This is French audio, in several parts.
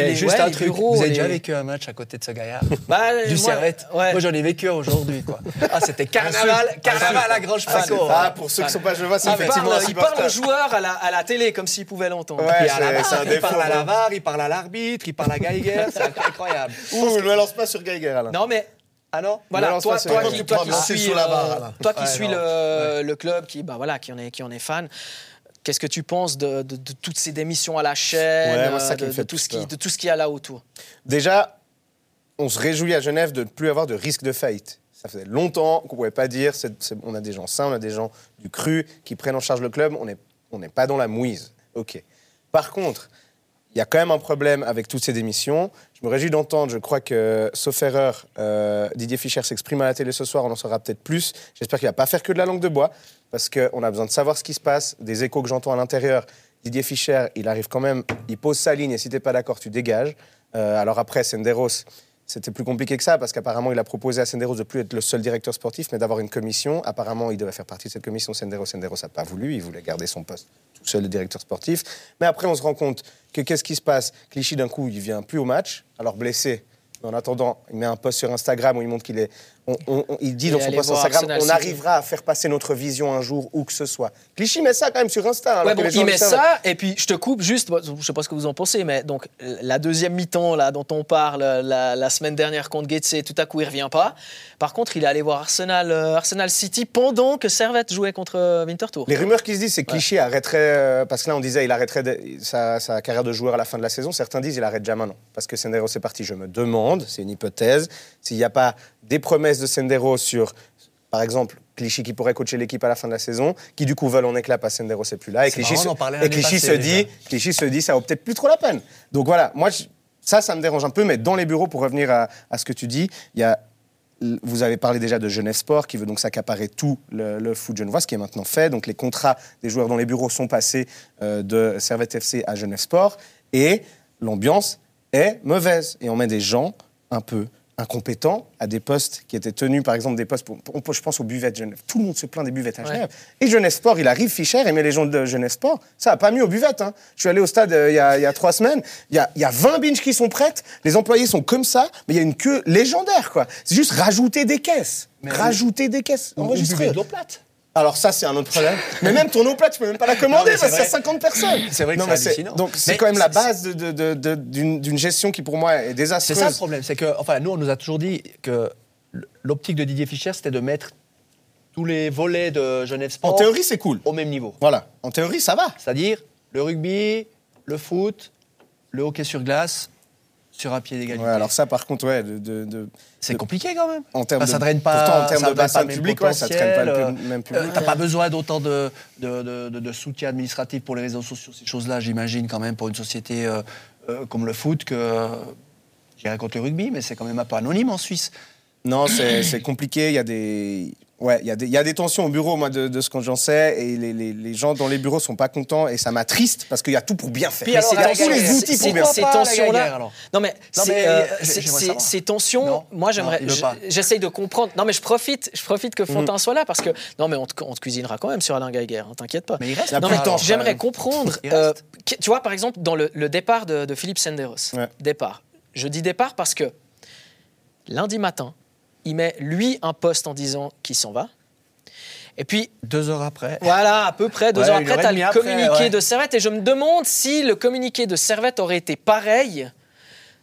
Et Les- juste ouais, un truc, bureaux, vous avez les- déjà vécu un match à côté de ce gaillard Bah, Du moi, Servette. ouais. Moi, j'en ai vécu aujourd'hui, quoi. Ah, c'était carnaval, carnaval à Grange Ah, Paco. ah, pour ceux qui sont pas genevois, c'est effectivement parle, un il parle supporter. aux joueurs à la, à la télé comme s'ils pouvaient l'entendre. Ouais, il parle à la. VAR, il parle à l'arbitre, il parle à Geiger, c'est incroyable. Ouh, ne me lance pas sur Geiger, Alain. Non, mais Ah non voilà, toi, toi, qui, toi qui suis, euh, toi qui Ouais, suis le, le club, qui, bah, voilà, qui, en est, qui en est fan, qu'est-ce que tu penses de, de- de toutes ces démissions à la chaîne, Ouais, moi, c'est ça qui de, tout ce qui, de tout ce qu'il y a là autour? Déjà, on se réjouit à Genève de ne plus avoir de risque de faillite. Ça faisait longtemps qu'on ne pouvait pas dire, on a des gens sains, on a des gens du cru qui prennent en charge le club, on n'est on n'est pas dans la mouise. Ok. Par contre, il y a quand même un problème avec toutes ces démissions. Je me réjouis d'entendre, je crois que, sauf erreur, euh, Didier Fischer s'exprime à la télé ce soir, on en saura peut-être plus. J'espère qu'il ne va pas faire que de la langue de bois, parce qu'on a besoin de savoir ce qui se passe, des échos que j'entends à l'intérieur. Didier Fischer, il arrive quand même, il pose sa ligne, et si tu n'es pas d'accord, tu dégages. Euh, alors après, Senderos, c'était plus compliqué que ça, parce qu'apparemment, il a proposé à Senderos de plus être le seul directeur sportif, mais d'avoir une commission. Apparemment, il devait faire partie de cette commission. Senderos, Senderos n'a pas voulu, il voulait garder son poste tout seul de directeur sportif. Mais après, on se rend compte que qu'est-ce qui se passe? Clichy, d'un coup, il vient plus au match, alors blessé. Mais en attendant, il met un post sur Instagram où il montre qu'il est. on- on- on- il dit Et dans son post Instagram Arsenal on City. arrivera à faire passer notre vision un jour où que ce soit. Clichy met ça quand même sur Insta. Ouais, bon, il met ça, et puis je te coupe juste, je sais pas ce que vous en pensez, mais donc la deuxième mi-temps là, dont on parle la, la semaine dernière contre Getse, tout à coup il revient pas. Par contre, il est allé voir Arsenal, euh, Arsenal City pendant que Servette jouait contre euh, Winterthur. Les rumeurs qui se disent, c'est que Clichy arrêterait, euh, parce que là on disait il arrêterait de- sa, sa carrière de joueur à la fin de la saison. Certains disent il arrête déjà maintenant, parce que Senderos est parti. Je me demande, c'est une hypothèse, s'il n'y a pas des promesses de Senderos sur, par exemple, Clichy qui pourrait coacher l'équipe à la fin de la saison, qui du coup veulent en éclat parce que Senderos n'est plus là. Et C'est Clichy, marrant se, et Clichy dit, Clichy se dit, ça vaut peut-être plus trop la peine. Donc voilà, moi je- ça, ça me dérange un peu, mais dans les bureaux, pour revenir à, à ce que tu dis, il y a vous avez parlé déjà de Genève Sport, qui veut donc s'accaparer tout le, le foot genevois, ce qui est maintenant fait. Donc les contrats des joueurs dans les bureaux sont passés euh, de Servette FC à Genève Sport. Et l'ambiance est mauvaise. Et on met des gens un peu incompétents à des postes qui étaient tenus, par exemple, des postes, pour- pour- je pense aux buvettes de Genève. Tout le monde se plaint des buvettes à Ouais. Genève. Et Genève Sport, il arrive, Fischer, et met les gens de Genève Sport. Ça n'a pas mis aux buvettes. hein. Je suis allé au stade euh, il y, a, il y a trois semaines. Il y a, y a 20 binges qui sont prêtes. Les employés sont comme ça, mais il y a une queue légendaire, quoi. C'est juste rajouter des caisses. Mais rajouter des caisses de l'eau plate. Alors ça, c'est un autre problème. mais même ton eau plate, tu peux même pas la commander c'est parce qu'il y a vrai. 50 personnes. C'est vrai que Non, c'est hallucinant. Donc c'est quand même la c'est- base de- de- de- de- d'une d'une gestion qui pour moi est C'est désastreuse. ça le problème, c'est que, enfin, nous, on nous a toujours dit que l'optique de Didier Fischer, c'était de mettre tous les volets de Genève Sport En théorie, c'est cool. au même niveau. Voilà. En théorie, ça va. C'est-à-dire le rugby, le foot, le hockey sur glace, sur un pied d'égalité. Ouais, alors ça, par contre, ouais, de, de- de- c'est compliqué quand même. en termes Enfin, ça draine pas. pourtant, en termes de draine bassin public, ouais, ça traîne pas le même euh, public. T'as pas besoin d'autant de, soutien administratif pour les réseaux sociaux, ces choses-là, j'imagine quand même pour une société euh, euh, comme le foot que. euh, J'irais contre le rugby, mais c'est quand même un peu anonyme en Suisse. Non, c'est compliqué. Il y a des. Ouais, il y, a des- il y a des tensions au bureau, moi, de, de ce que j'en sais, et les, les- les gens dans les bureaux sont pas contents, et ça m'attriste parce qu'il y a tout pour bien faire. Puis il y a tous les Gaguerre, outils pour bien faire. ces tensions-là. Gaguerre, Non mais, Non, c'est, mais, euh, euh, ces tensions, Non. moi j'aimerais, j'essaye de comprendre. Non mais je profite, je profite que Fontaine soit là parce que non mais on te, on te cuisinera quand même sur Alain Geiger, hein, t'inquiète pas. Mais il reste Non, mais j'aimerais comprendre. Euh, tu vois, par exemple, dans le, le départ de, de Philippe Senderos. Ouais. Départ. Je dis départ parce que lundi matin, il met lui un poste en disant qu'il s'en va. Et puis, Deux heures après. voilà, à peu près deux Ouais, heures après, tu as le après, communiqué ouais. de Servette. Et je me demande si le communiqué de Servette aurait été pareil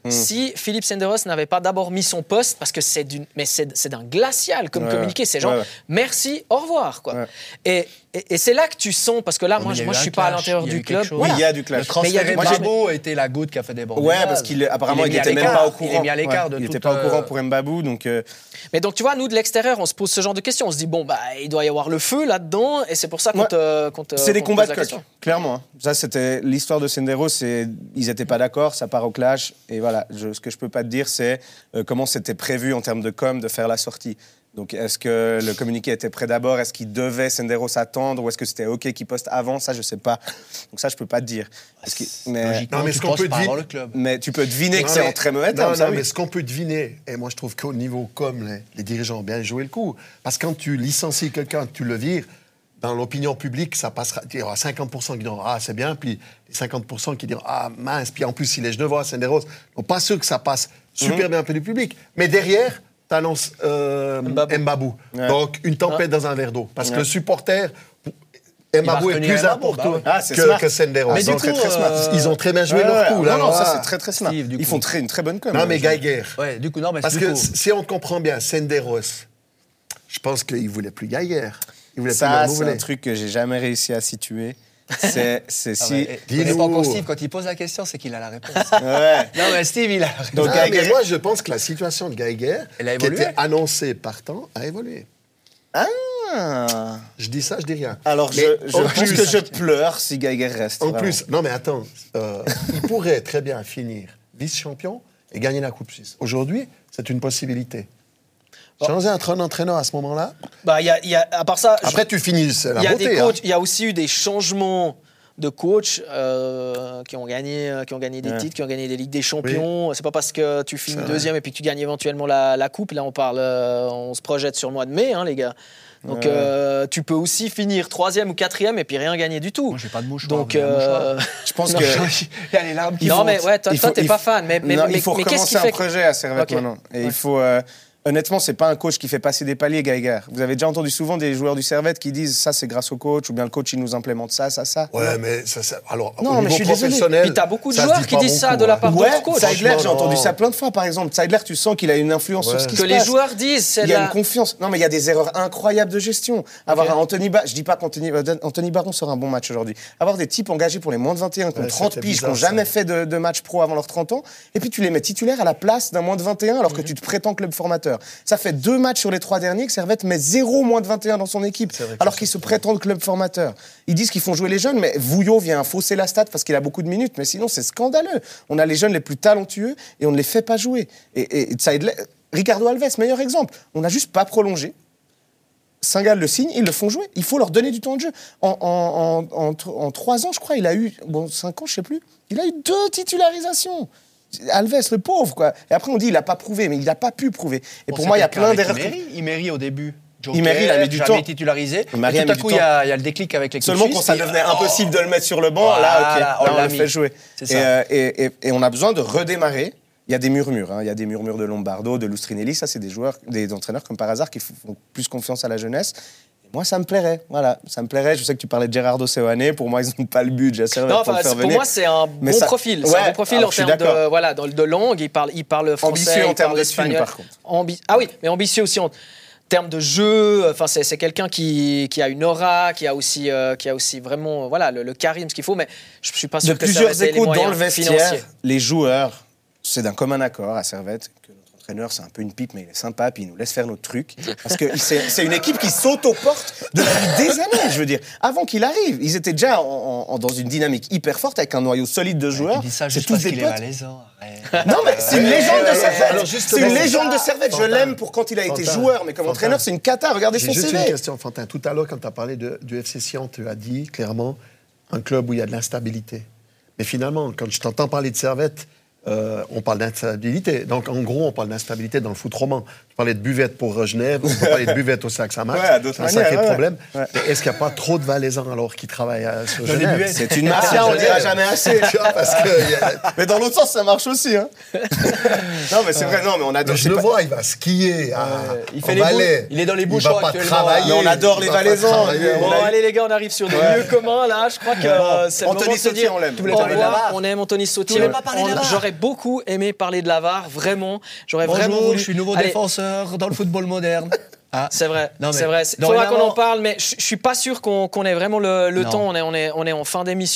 Hmm. si Philippe Senderos n'avait pas d'abord mis son poste, parce que c'est d'une, mais c'est, c'est d'un glacial comme Ouais, communiqué. C'est genre, ouais, ouais. merci, au revoir. Quoi. Ouais. Et, et, et c'est là que tu sens, parce que là, moi, moi je suis pas à l'intérieur du club. Oui, il y a du Le clash. Mais il y a transfert du- de Mbabou a été la goutte qui a fait déborder. Ouais, le parce qu'il apparemment Il il est mis à était même pas au courant. Il est mis à l'écart Ouais, de il pas au courant euh, pour Mbabou, donc euh, Mais donc, tu vois, nous, de l'extérieur, on se pose ce genre de questions. On se dit, bon, bah, il doit y avoir le feu là-dedans, et c'est pour ça qu'on te, c'est des combats de coq. Clairement. hein. Ça, c'était l'histoire de Senderos. C'est ils étaient pas d'accord, ça part au clash, et voilà. Je- ce que je peux pas te dire, c'est euh, comment c'était prévu en termes de com de faire la sortie. Donc, est-ce que le communiqué était prêt d'abord? Est-ce qu'il devait Senderos attendre Ou est-ce que c'était OK qu'il poste avant? Ça, je sais pas. Donc, ça, je peux pas te dire. Parce que- mais, Non, mais tu ce qu'on peut le club. mais tu peux deviner que Non, c'est mais- en très mauvais Non, ça, non, oui. mais ce qu'on peut deviner, et moi je trouve qu'au niveau comme les, les dirigeants ont bien joué le coup, parce que quand tu licencies quelqu'un, tu le vires, dans l'opinion publique, ça passera. Il y aura 50% qui diront Ah, c'est bien, puis les 50% qui diront Ah, mince, puis en plus, il est genevois, Senderos. Donc, pas sûr que ça passe super bien auprès du public. Mais derrière, tu annonces Mbabou. Mbabou. Ouais. Donc, une tempête dans un verre d'eau. Parce que Ouais. le supporter, Mbabou est plus important bah. Ah, c'est que, que Senderos. Mais Ils du coup, très, très smart. euh, Ils ont très bien joué Ouais, leur ouais. coup. là. Non, non, ça Ah. c'est très très smart. Steve, Ils font très, une très bonne com. Non, mais Je- Geiger. Ouais, du coup, non, mais Parce du que coup- si on comprend bien, Senderos, je pense qu'il voulait plus Geiger. Il Ça, c'est un truc que j'ai jamais réussi à situer. C'est Ah si. ouais, Dis-nous. connais pas encore Steve, quand il pose la question, c'est qu'il a la réponse. Ouais. non, mais Steve, il a la réponse. Donc, Ah, Geiger- mais moi, je pense que la situation de Geiger, Elle a qui était annoncée partant, a évolué. Ah. Je dis ça, je dis rien. Alors, Mais je, je en pense plus- que je pleure si Geiger reste. En vraiment. plus, non mais attends, euh, il pourrait très bien finir vice-champion et gagner la Coupe Suisse. Aujourd'hui, c'est une possibilité. Changer un entraîneur à ce moment-là. Bah, il y a, y a- à part ça, je- Après, tu finis, il y a beauté. des hein. coachs, y a aussi eu des changements de coachs euh, qui ont gagné, euh, qui ont gagné des Ouais. titres, qui ont gagné des ligues des champions. C'est pas parce que tu finis deuxième et puis que tu gagnes éventuellement la, la coupe. Là, on parle, euh, on se projette sur le mois de mai, hein, les gars. Donc, Ouais. euh, tu peux aussi finir troisième ou quatrième et puis rien gagner du tout. Moi, j'ai pas de mouchoir. Donc, un euh, Je pense que. il y a les larmes qui non, montent. mais ouais, toi, t'es pas fan. Mais, mais, non, mais- il faut mais qu'est-ce recommencer qui un fait que- projet à Servette Ok. maintenant. Et Ouais. il faut. euh, honnêtement, c'est pas un coach qui fait passer des paliers, Geiger. Vous avez déjà entendu souvent des joueurs du Servette qui disent ça, c'est grâce au coach, ou bien le coach, il nous implémente ça, ça, ça. Ouais, mais ça, ça- alors, Non, au mais niveau je suis désolé. professionnel. Puis t'as beaucoup de joueurs dit qui disent ça de la hein. part Ouais, d'autres coachs. Seidler, j'ai entendu ça plein de fois, par exemple. Seidler, tu sens qu'il a une influence sur ce qui que se les passe. joueurs disent, c'est Il y a la- une confiance. Non, mais il y a des erreurs incroyables de gestion. Avoir un Anthony Ba- je dis pas qu'Anthony Anthony Baron sera un bon match aujourd'hui. Avoir des types engagés pour les moins de 21 qui ont Ouais, 30 c'était piges, qui n'ont jamais fait de, de match pro avant leurs 30 ans, et puis tu les mets titulaires à la place d'un moins de 21 alors que tu te prétends club formateur. Ça fait deux matchs sur les trois derniers que Servette met zéro moins de 21 dans son équipe, alors ça, qu'ils se prétendent club formateur. Ils disent qu'ils font jouer les jeunes, mais Vouillot vient fausser la stat parce qu'il a beaucoup de minutes, mais sinon c'est scandaleux. On a les jeunes les plus talentueux et on ne les fait pas jouer. Et, et Seidler- Ricardo Alves, meilleur exemple. On n'a juste pas prolongé. Saint-Gall le signe, ils le font jouer. Il faut leur donner du temps de jeu. En, en, en, en- en trois ans, je crois, il a eu, bon, cinq ans, je sais plus, il a eu deux titularisations. Alves, le pauvre, quoi. Et après, on dit, il n'a pas prouvé, mais il n'a pas pu prouver. Et pour moi, il y a plein d'erreurs. Imery, Imery au début. Joker, Imery, il a mis du temps. titularisé. Imery Et tout à coup, il y, a il y a le déclic avec les Seulement quand ça devenait et- impossible de le mettre sur le banc, là, ok, on là, on l'a fait jouer. Et, euh, et, et- et on a besoin de redémarrer. Il y a des murmures, hein. il y a des murmures de Lombardo, de Lustrinelli. Ça, c'est des joueurs, des entraîneurs comme par hasard qui font plus confiance à la jeunesse. Moi, ça me plairait. Voilà, ça me plairait. Je sais que tu parlais de Gerardo Seoane. Pour moi, ils n'ont pas le budget Non, pour faire pour moi, c'est un bon ça- profil. C'est un bon profil en termes de, voilà, de, de langue. Il parle, il parle français, Ambitieux en termes de espagnol. par contre. Ambi- ah oui, mais ambitieux aussi en termes de jeu. Enfin, c'est quelqu'un qui, qui a une aura, qui a aussi, euh, qui a aussi vraiment voilà, le, le charisme qu'il faut. Mais je suis pas de sûr que ça plusieurs les échos dans le vestiaire, financiers. les joueurs, c'est d'un commun accord à Servette que entraîneur, c'est un peu une pipe, mais il est sympa, puis il nous laisse faire notre truc. Parce que c'est une équipe qui portes depuis des années, je veux dire. Avant qu'il arrive, ils étaient déjà en- en- dans une dynamique hyper forte avec un noyau solide de joueurs. Tu dis ça juste parce qu'il est malaisant. arrête. Non, mais c'est une légende de Servette. C'est une légende de Servette. Je l'aime pour quand il a été Fantin. joueur, mais comme Fantin. entraîneur, c'est une cata. Regardez son juste une question, Fantin. Tout à l'heure, quand tu as parlé de- du FC Sion, tu as dit clairement un club où il y a de l'instabilité. Mais finalement, quand je t'entends parler de Servette, euh, on parle d'instabilité. Donc, en gros, on parle d'instabilité dans le foot roman. Tu parlais de buvette pour Genève, on peut parler de buvette au Sac Saint-Marc. Ouais, c'est un sacré ouais. problème. Ouais. Mais est-ce qu'il n'y a pas trop de Valaisans alors qui travaillent sur Dans les Genève. C'est une mafia, on le dira jamais assez. Tu vois, parce que il y a- Mais dans l'autre sens, ça marche aussi. Hein. non, mais c'est vrai, non, mais on Mais adore. je le pas- vois, il va skier à, il fait en les Valais. Il est dans les Il bouchons va pas actuellement. travailler. Mais on adore il les Valaisans. Bon, a- allez les gars, on arrive sur des Ouais. lieux communs là. Je crois que euh, c'est le Anthony moment de se dire on l'aime. On aime Anthony Sautier. J'aurais beaucoup aimé parler de Lavar, vraiment. J'aurais vraiment voulu. je suis nouveau Allez, défenseur dans le football moderne. Ah. C'est vrai, mais c'est vrai. Il faudra qu'on en parle, mais je suis pas sûr qu'on qu'on ait vraiment le, le temps. On est, on, est, on est en fin d'émission.